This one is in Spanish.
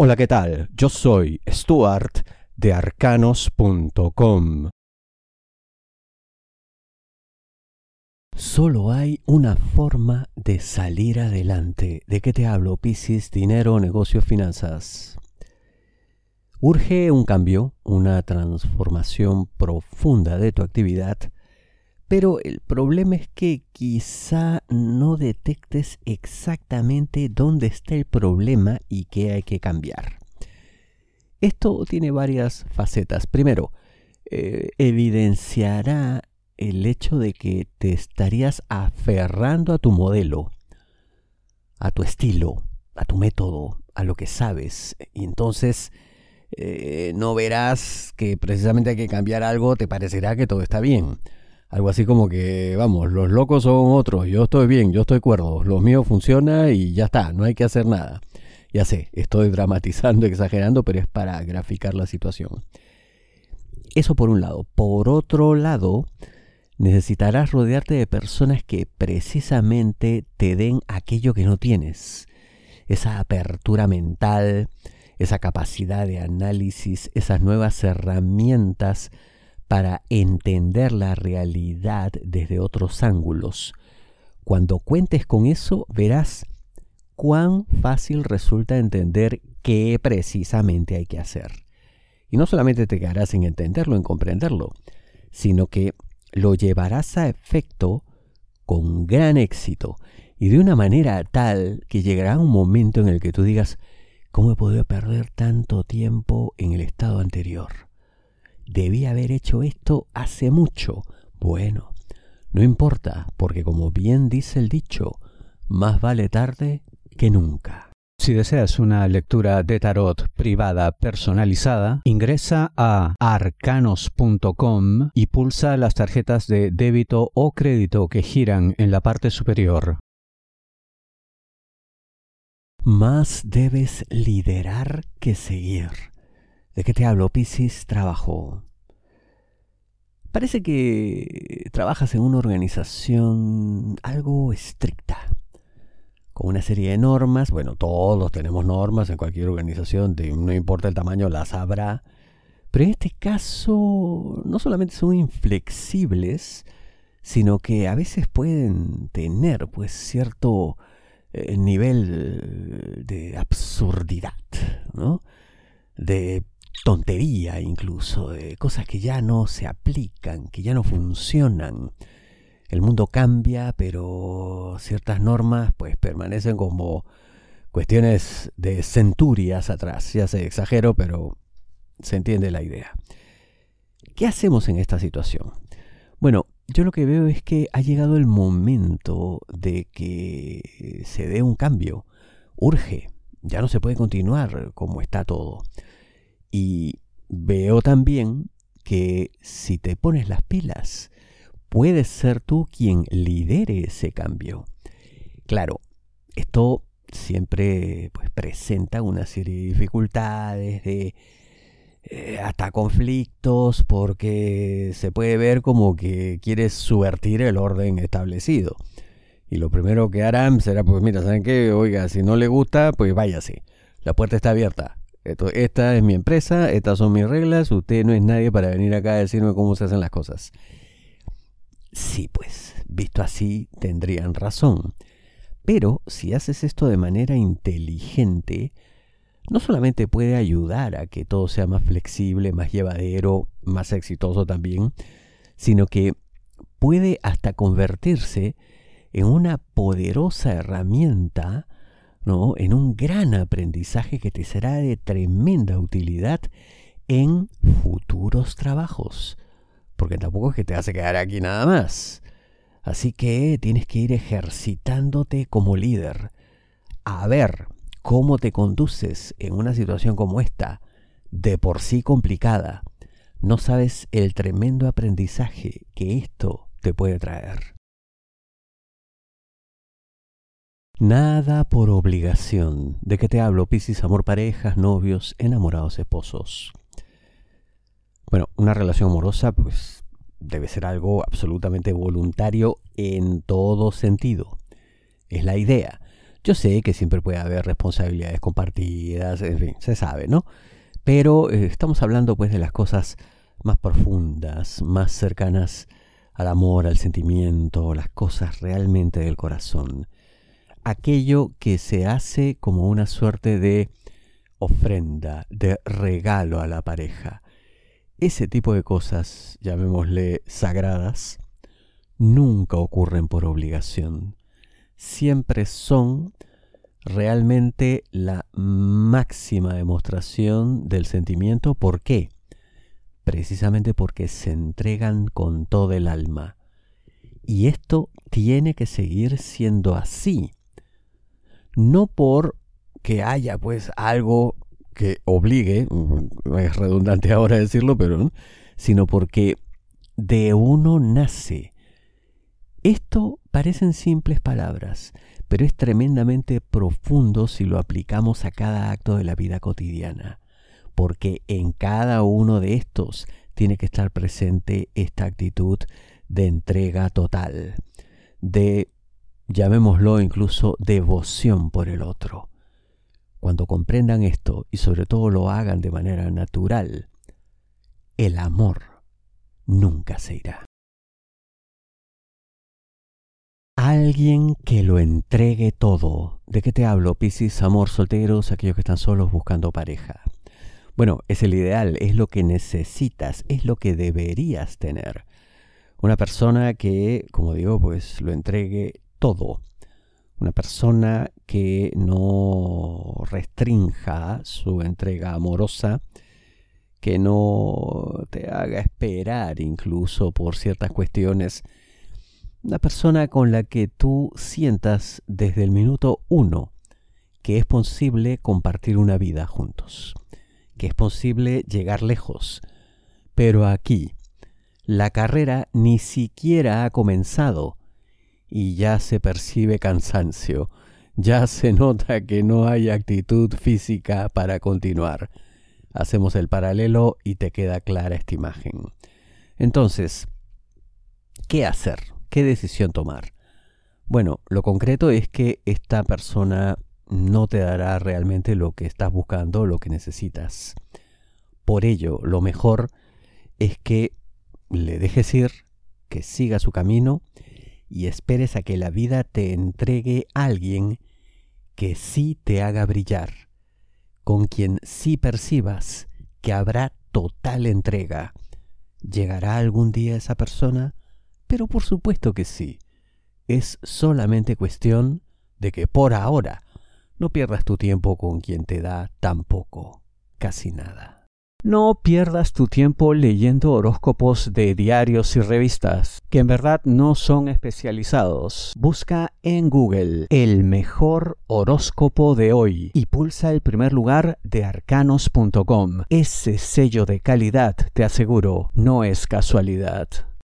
Hola, ¿qué tal? Yo soy Stuart de arcanos.com. Solo hay una forma de salir adelante. ¿De qué te hablo? Piscis, dinero, negocios, finanzas. Urge un cambio, una transformación profunda de tu actividad pero el problema es que quizá no detectes exactamente dónde está el problema y qué hay que cambiar. Esto tiene varias facetas. Primero, eh, evidenciará el hecho de que te estarías aferrando a tu modelo, a tu estilo, a tu método, a lo que sabes. Y entonces eh, no verás que precisamente hay que cambiar algo, te parecerá que todo está bien. Algo así como que, vamos, los locos son otros, yo estoy bien, yo estoy cuerdo, lo mío funciona y ya está, no hay que hacer nada. Ya sé, estoy dramatizando, exagerando, pero es para graficar la situación. Eso por un lado. Por otro lado, necesitarás rodearte de personas que precisamente te den aquello que no tienes. Esa apertura mental, esa capacidad de análisis, esas nuevas herramientas para entender la realidad desde otros ángulos. Cuando cuentes con eso, verás cuán fácil resulta entender qué precisamente hay que hacer. Y no solamente te quedarás en entenderlo, en comprenderlo, sino que lo llevarás a efecto con gran éxito y de una manera tal que llegará un momento en el que tú digas, ¿cómo he podido perder tanto tiempo en el estado anterior? Debí haber hecho esto hace mucho. Bueno, no importa, porque como bien dice el dicho, más vale tarde que nunca. Si deseas una lectura de tarot privada personalizada, ingresa a arcanos.com y pulsa las tarjetas de débito o crédito que giran en la parte superior. Más debes liderar que seguir. ¿De qué te hablo, Piscis? Trabajo. Parece que trabajas en una organización algo estricta, con una serie de normas. Bueno, todos tenemos normas en cualquier organización, no importa el tamaño, las habrá. Pero en este caso no solamente son inflexibles, sino que a veces pueden tener pues cierto eh, nivel de absurdidad, ¿no? De tontería incluso, de cosas que ya no se aplican, que ya no funcionan. El mundo cambia, pero ciertas normas pues permanecen como cuestiones de centurias atrás. Ya se exagero, pero se entiende la idea. ¿Qué hacemos en esta situación? Bueno, yo lo que veo es que ha llegado el momento de que se dé un cambio. Urge. Ya no se puede continuar como está todo. Y veo también que si te pones las pilas, puedes ser tú quien lidere ese cambio. Claro, esto siempre pues, presenta una serie de dificultades, de eh, hasta conflictos, porque se puede ver como que quieres subvertir el orden establecido. Y lo primero que harán será, pues mira, ¿saben qué? Oiga, si no le gusta, pues váyase. La puerta está abierta esta es mi empresa, estas son mis reglas, usted no es nadie para venir acá a decirme cómo se hacen las cosas. Sí, pues, visto así, tendrían razón. Pero si haces esto de manera inteligente, no solamente puede ayudar a que todo sea más flexible, más llevadero, más exitoso también, sino que puede hasta convertirse en una poderosa herramienta en un gran aprendizaje que te será de tremenda utilidad en futuros trabajos. Porque tampoco es que te a quedar aquí nada más. Así que tienes que ir ejercitándote como líder. A ver cómo te conduces en una situación como esta, de por sí complicada. No sabes el tremendo aprendizaje que esto te puede traer. Nada por obligación. ¿De qué te hablo, Piscis? Amor, parejas, novios, enamorados, esposos. Bueno, una relación amorosa, pues, debe ser algo absolutamente voluntario en todo sentido. Es la idea. Yo sé que siempre puede haber responsabilidades compartidas, en fin, se sabe, ¿no? Pero eh, estamos hablando pues de las cosas más profundas, más cercanas al amor, al sentimiento, las cosas realmente del corazón. Aquello que se hace como una suerte de ofrenda, de regalo a la pareja. Ese tipo de cosas, llamémosle sagradas, nunca ocurren por obligación. Siempre son realmente la máxima demostración del sentimiento. ¿Por qué? Precisamente porque se entregan con todo el alma. Y esto tiene que seguir siendo así. No por que haya pues algo que obligue, mm, es redundante ahora decirlo, pero sino porque de uno nace. Esto parecen simples palabras, pero es tremendamente profundo si lo aplicamos a cada acto de la vida cotidiana, porque en cada uno de estos tiene que estar presente esta actitud de entrega total, de, llamémoslo incluso, devoción por el otro. Cuando comprendan esto y sobre todo lo hagan de manera natural, el amor nunca se irá. Alguien que lo entregue todo. ¿De qué te hablo, Piscis? Amor, solteros, aquellos que están solos buscando pareja. Bueno, es el ideal, es lo que necesitas, es lo que deberías tener. Una persona que, como digo, pues lo entregue todo. Una persona que no restrinja su entrega amorosa, que no te haga esperar incluso por ciertas cuestiones, una persona con la que tú sientas desde el minuto uno que es posible compartir una vida juntos, que es posible llegar lejos. Pero aquí, la carrera ni siquiera ha comenzado y ya se percibe cansancio, ya se nota que no hay actitud física para continuar. Hacemos el paralelo y te queda clara esta imagen. Entonces, ¿qué hacer? ¿Qué decisión tomar? Bueno, lo concreto es que esta persona no te dará realmente lo que estás buscando, lo que necesitas. Por ello, lo mejor es que le dejes ir, que siga su camino y esperes a que la vida te entregue a alguien que sí te haga brillar, con quien sí percibas que habrá total entrega. ¿Llegará algún día esa persona? Pero por supuesto que sí. Es solamente cuestión de que por ahora no pierdas tu tiempo con quien te da tan poco, casi nada. No pierdas tu tiempo leyendo horóscopos de diarios y revistas, que en verdad no son especializados. Busca en Google el mejor horóscopo de hoy y pulsa el primer lugar de arcanos.com. Ese sello de calidad, te aseguro, no es casualidad.